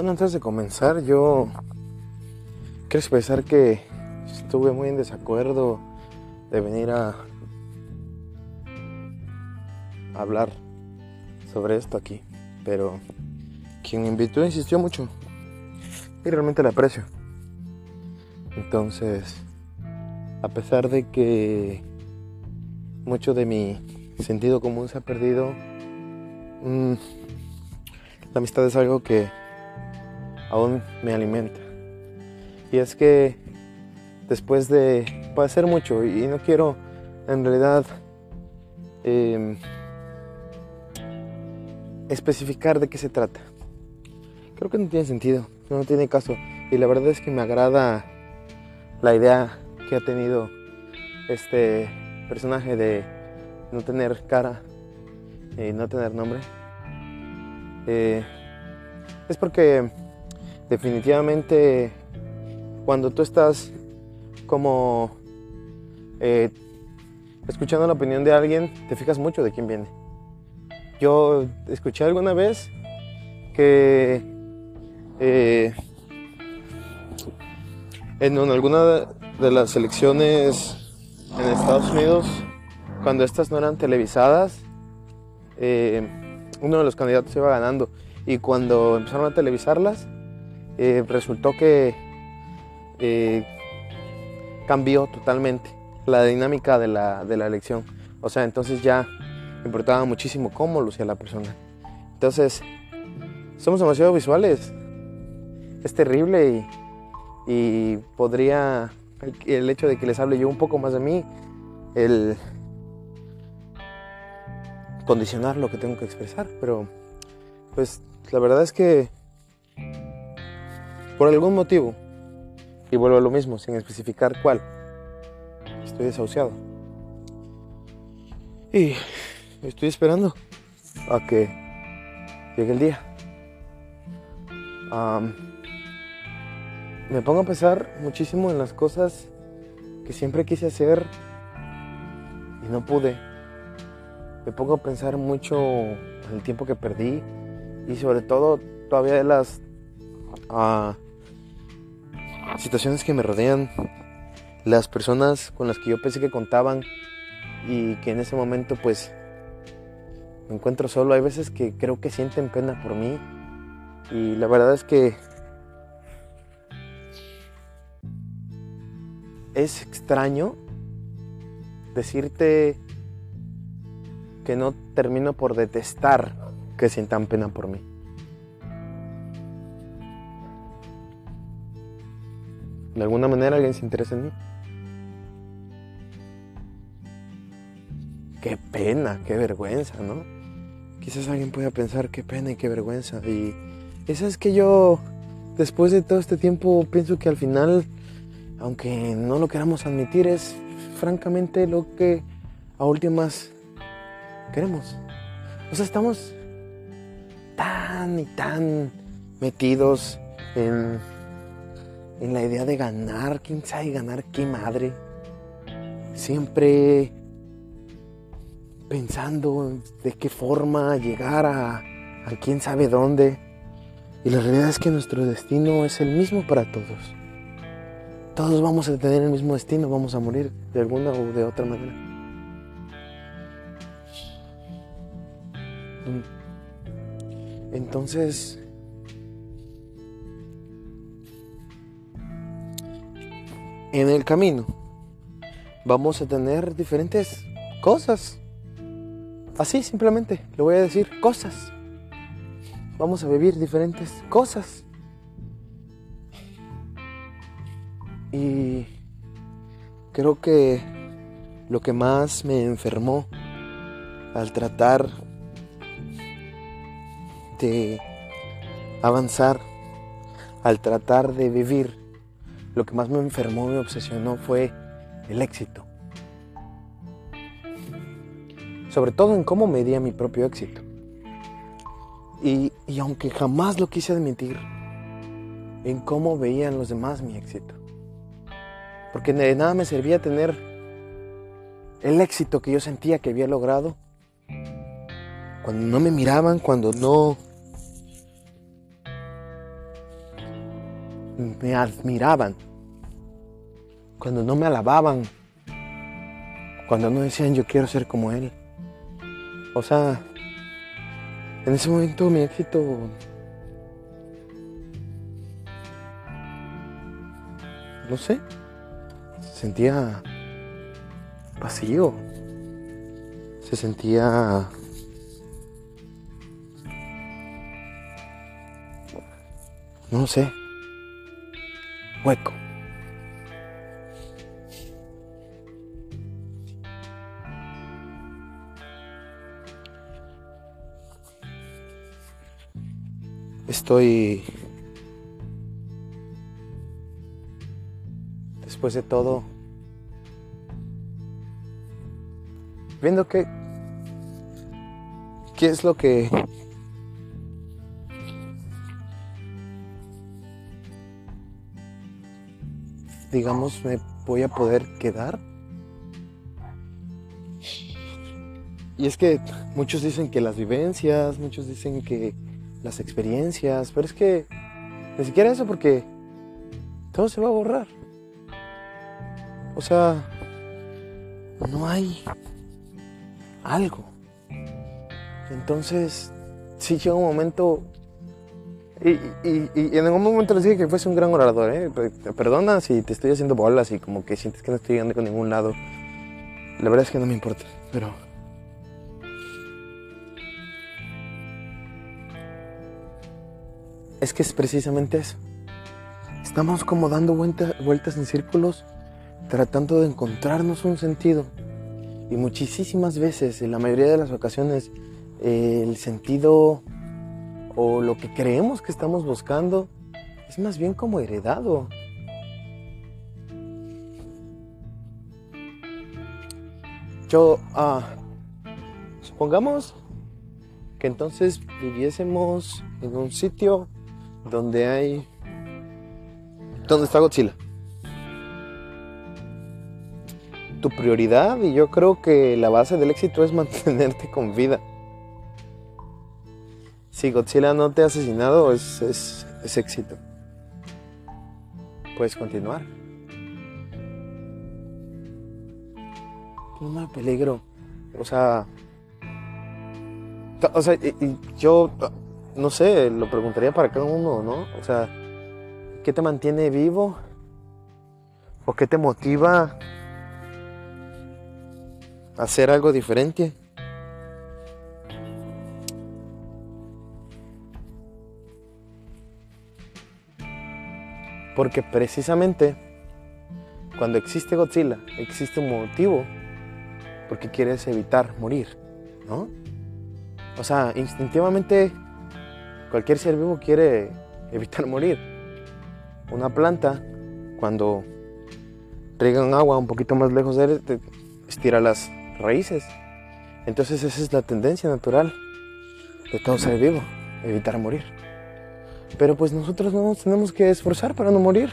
Bueno, antes de comenzar, yo quiero expresar que estuve muy en desacuerdo de venir a hablar sobre esto aquí, pero quien me invitó insistió mucho y realmente le aprecio. Entonces, a pesar de que mucho de mi sentido común se ha perdido, mm, la amistad es algo que aún me alimenta. Y es que después de padecer mucho, y no quiero en realidad em, especificar de qué se trata. Creo que no tiene sentido, no tiene caso. Y la verdad es que me agrada la idea que ha tenido este personaje de no tener cara y no tener nombre. Eh, es porque definitivamente cuando tú estás como eh, escuchando la opinión de alguien, te fijas mucho de quién viene. Yo escuché alguna vez que eh, en alguna de las elecciones en Estados Unidos, cuando estas no eran televisadas, eh, uno de los candidatos iba ganando y cuando empezaron a televisarlas, eh, resultó que cambió totalmente la dinámica de la, de la elección. O sea, entonces ya importaba muchísimo cómo lucía la persona. Entonces, somos demasiado visuales. Es terrible y, y podría, el, hecho de que les hable yo un poco más de mí, el condicionar lo que tengo que expresar. Pero, pues, la verdad es que, por algún motivo, y vuelvo a lo mismo, sin especificar cuál, estoy desahuciado. Y estoy esperando a que llegue el día. me pongo a pensar muchísimo en las cosas que siempre quise hacer y no pude. Me pongo a pensar mucho en el tiempo que perdí y sobre todo todavía de las ah, situaciones que me rodean, las personas con las que yo pensé que contaban y que en ese momento pues me encuentro solo. Hay veces que creo que sienten pena por mí y la verdad es que es extraño decirte que no termino por detestar que sientan pena por mí. De alguna manera alguien se interesa en mí. Qué pena, qué vergüenza, ¿no? quizás alguien pueda pensar qué pena y qué vergüenza. Y eso es que yo, después de todo este tiempo, pienso que al final, aunque no lo queramos admitir, es francamente lo que a últimas queremos. O sea, estamos tan y tan metidos en, en la idea de ganar, quién sabe ganar qué madre. Siempre pensando de qué forma llegar a, a quién sabe dónde. Y la realidad es que nuestro destino es el mismo para todos. Todos vamos a tener el mismo destino, vamos a morir de alguna o de otra manera. Entonces, en el camino vamos a tener diferentes cosas Así simplemente, le voy a decir cosas. Vamos a vivir diferentes cosas. Y creo que lo que más me enfermó al tratar de avanzar, al tratar de vivir, lo que más me enfermó, me obsesionó fue el éxito sobre todo en cómo medía mi propio éxito. Y, aunque jamás lo quise admitir, en cómo veían los demás mi éxito. Porque de nada me servía tener el éxito que yo sentía que había logrado cuando no me miraban, cuando no me admiraban, cuando no me alababan, cuando no decían yo quiero ser como él. O sea, en ese momento mi éxito no sé, se sentía vacío, se sentía no sé, hueco. Estoy después de todo viendo qué qué es lo que digamos, me voy a poder quedar. Y es que muchos dicen que las vivencias, muchos dicen que las experiencias, pero es que ni siquiera eso porque todo se va a borrar. O sea, no hay algo. Entonces, sí llega un momento y, en algún momento les dije que fuese un gran orador, ¿eh? Perdona si te estoy haciendo bolas y como que sientes que no estoy llegando con ningún lado. La verdad es que no me importa, pero... Es que es precisamente eso. Estamos como dando vueltas en círculos, tratando de encontrarnos un sentido. Y muchísimas veces, en la mayoría de las ocasiones, el sentido o lo que creemos que estamos buscando es más bien como heredado. Yo, ah, supongamos que entonces viviésemos en un sitio donde hay, donde está Godzilla. Tu prioridad, y yo creo que la base del éxito es mantenerte con vida si Godzilla no te ha asesinado, es, es, éxito. Puedes continuar. No peligro. O sea. O sea, yo no sé, lo preguntaría para cada uno, ¿no? O sea, ¿qué te mantiene vivo? ¿O qué te motiva a hacer algo diferente? Porque precisamente cuando existe Godzilla, existe un motivo porque quieres evitar morir, ¿no? O sea, instintivamente cualquier ser vivo quiere evitar morir. Una planta, cuando un agua un poquito más lejos de él, estira las raíces. Entonces esa es la tendencia natural de todo ser vivo, evitar morir. Pero pues nosotros no nos tenemos que esforzar para no morir.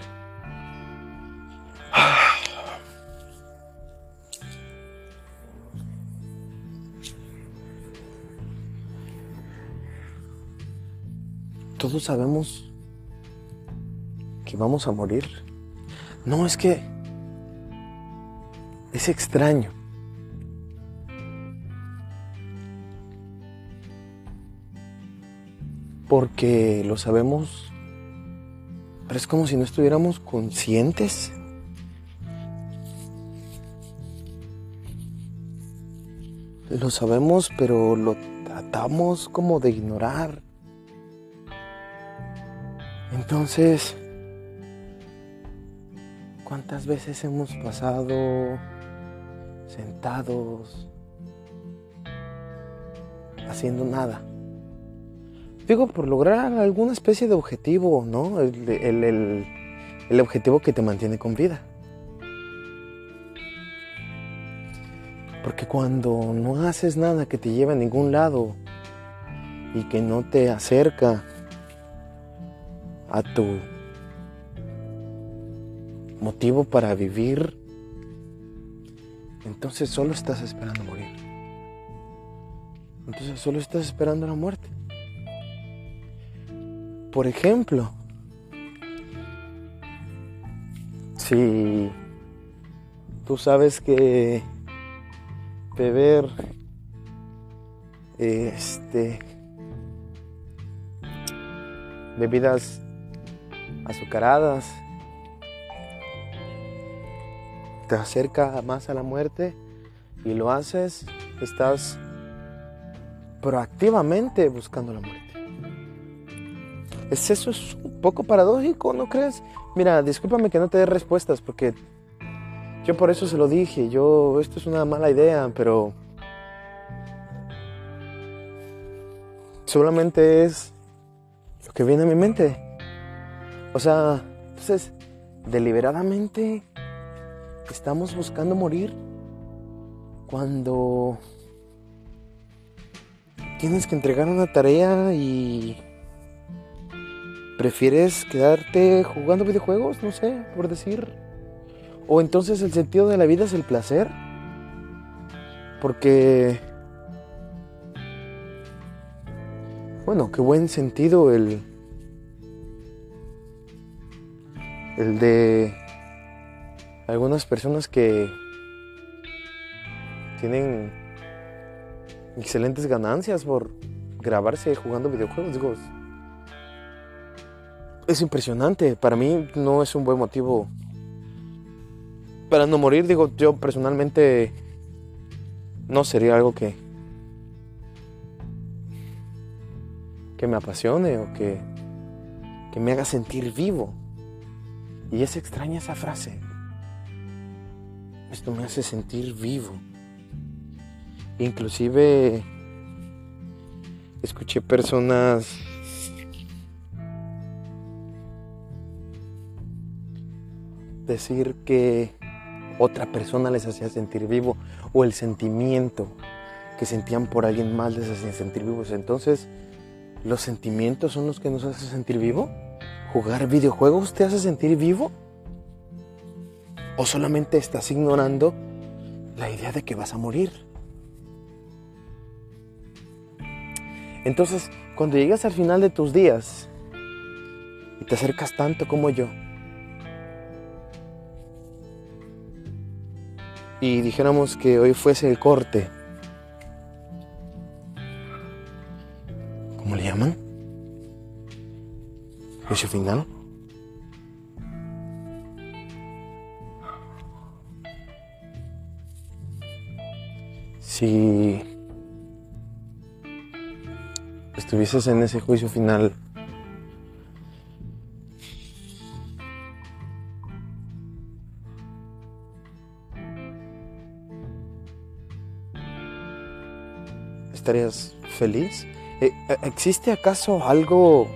Todos sabemos que vamos a morir. No, es que es extraño. Porque lo sabemos, pero es como si no estuviéramos conscientes. Lo sabemos, pero lo tratamos como de ignorar. Entonces, ¿cuántas veces hemos pasado sentados haciendo nada? Digo, por lograr alguna especie de objetivo, ¿no? El, objetivo que te mantiene con vida. Porque cuando no haces nada que te lleve a ningún lado y que no te acerca a tu motivo para vivir, entonces solo estás esperando morir. Entonces solo estás esperando la muerte. Por ejemplo, si tú sabes que beber este bebidas azucaradas te acerca más a la muerte y lo haces, estás proactivamente buscando la muerte. Es eso es un poco paradójico, ¿no crees? Mira, discúlpame que no te dé respuestas porque yo por eso se lo dije, yo esto es una mala idea, pero solamente es lo que viene a mi mente. O sea, entonces, deliberadamente estamos buscando morir cuando tienes que entregar una tarea y prefieres quedarte jugando videojuegos, no sé, por decir. O entonces el sentido de la vida es el placer. Porque Bueno, qué buen sentido el, el de algunas personas que tienen excelentes ganancias por grabarse jugando videojuegos. Digo, es impresionante. Para mí no es un buen motivo para no morir. Digo, yo personalmente no sería algo que que me apasione o que, que me haga sentir vivo. Y es extraña esa frase. Esto me hace sentir vivo. Inclusive escuché personas decir que otra persona les hacía sentir vivo o el sentimiento que sentían por alguien más les hacía sentir vivos. Entonces, ¿Los sentimientos son los que nos hacen sentir vivo? ¿Jugar videojuegos te hace sentir vivo? ¿O solamente estás ignorando la idea de que vas a morir? Entonces, cuando llegas al final de tus días y te acercas tanto como yo, y dijéramos que hoy fuese el corte ¿Cómo le llaman? ¿Juicio final? Si estuvieses en ese juicio final, ¿estarías feliz? Eh, eh, ¿Existe acaso algo,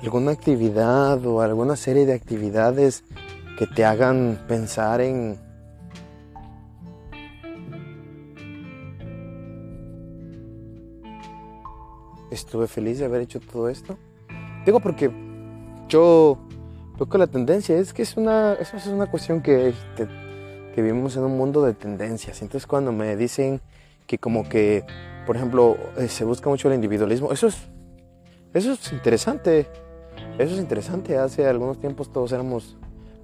alguna actividad o alguna serie de actividades que te hagan pensar en estuve feliz de haber hecho todo esto? Digo porque yo creo que la tendencia es que es una, eso es una cuestión que, que vivimos en un mundo de tendencias. Entonces cuando me dicen que como que por ejemplo, eh, se busca mucho el individualismo. Eso es, eso es interesante. Eso es interesante. Hace algunos tiempos todos éramos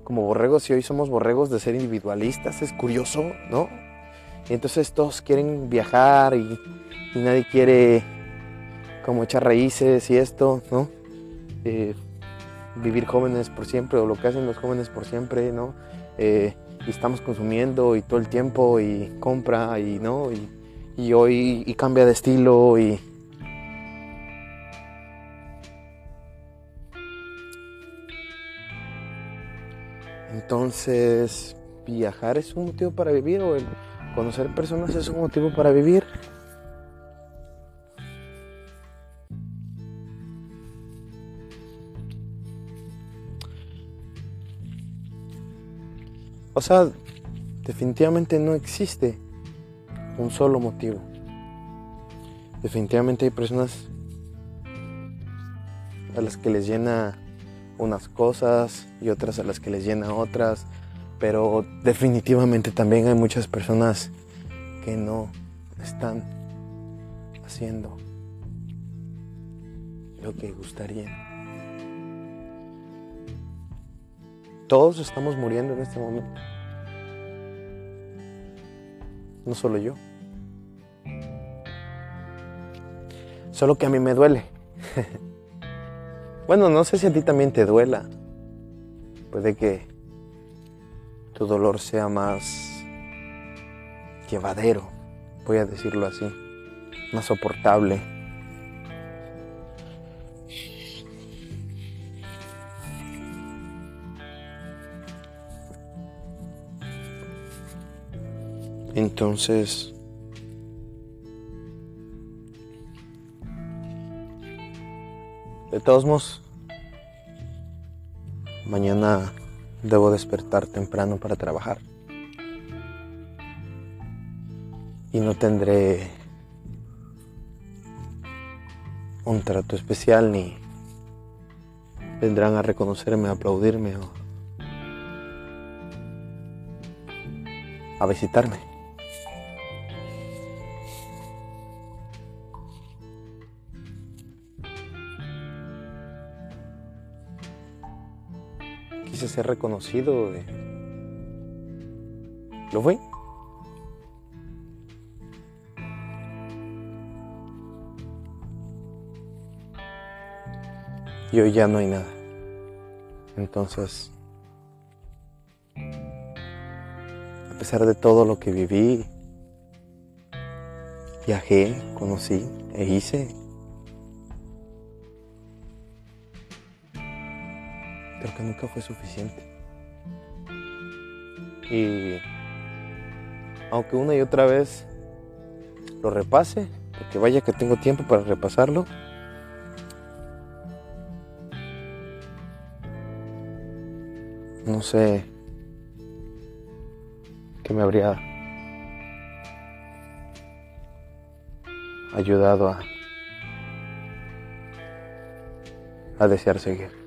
como borregos y hoy somos borregos de ser individualistas. Es curioso, ¿no? Y entonces todos quieren viajar y, nadie quiere como echar raíces y esto, ¿no? Eh, vivir jóvenes por siempre o lo que hacen los jóvenes por siempre, ¿no? Eh, y estamos consumiendo y todo el tiempo y compra y, ¿no? Y, y hoy y cambia de estilo y entonces viajar es un motivo para vivir o conocer personas es un motivo para vivir o sea definitivamente no existe un solo motivo. Definitivamente hay personas a las que les llena unas cosas y otras a las que les llena otras, pero definitivamente también hay muchas personas que no están haciendo lo que gustaría. Todos estamos muriendo en este momento. No solo yo. Solo que a mí me duele. bueno, no sé si a ti también te duela. Puede que tu dolor sea más llevadero, voy a decirlo así, más soportable. Entonces, de todos modos, mañana debo despertar temprano para trabajar. Y no tendré un trato especial ni vendrán a reconocerme, a aplaudirme o a visitarme. Ser reconocido. ¿Lo fue? Y hoy ya no hay nada. Entonces, a pesar de todo lo que viví, viajé, conocí e hice, nunca fue suficiente. Y aunque una y otra vez lo repase, porque vaya que tengo tiempo para repasarlo, no sé qué me habría ayudado a, a desear seguir.